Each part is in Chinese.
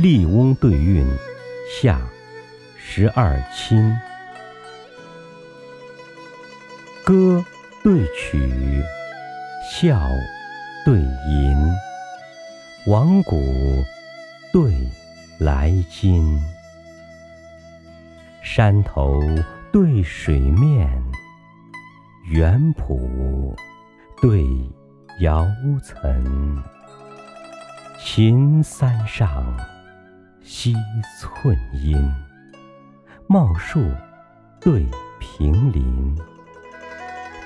笠翁对韵下十二亲，歌对曲，笑对吟，往古对来今，山头对水面，园圃对瑶层，秦三上，西寸阴，茂树对平林，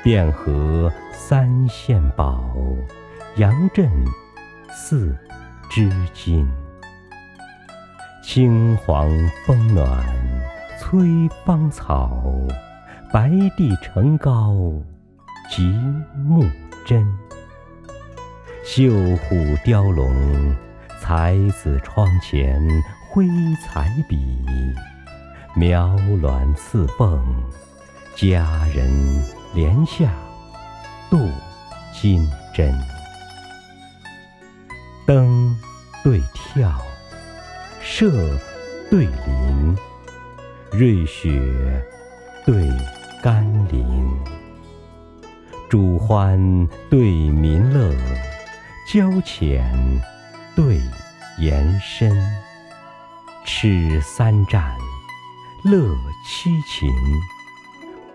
汴河三线宝，杨震四织金。青黄风暖催芳草，白帝城高极目真。绣虎雕龙，才子窗前挥彩笔，描鸾刺凤，佳人帘下镀金针。登对跳，射对临，瑞雪对甘霖，主欢对民乐，交浅对延深，尺三战，乐七琴，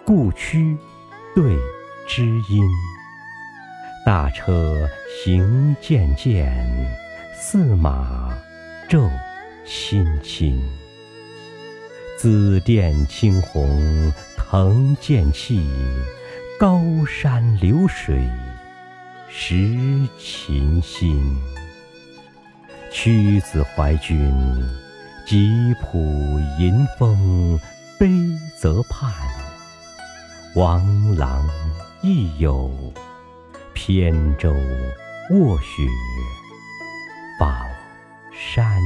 故区对知音。大车行渐渐，驷马骤亲亲。紫殿青红腾剑气，高山流水识琴心。屈子怀君，吉普迎风悲则畔。王郎亦有。扁舟卧雪，访山。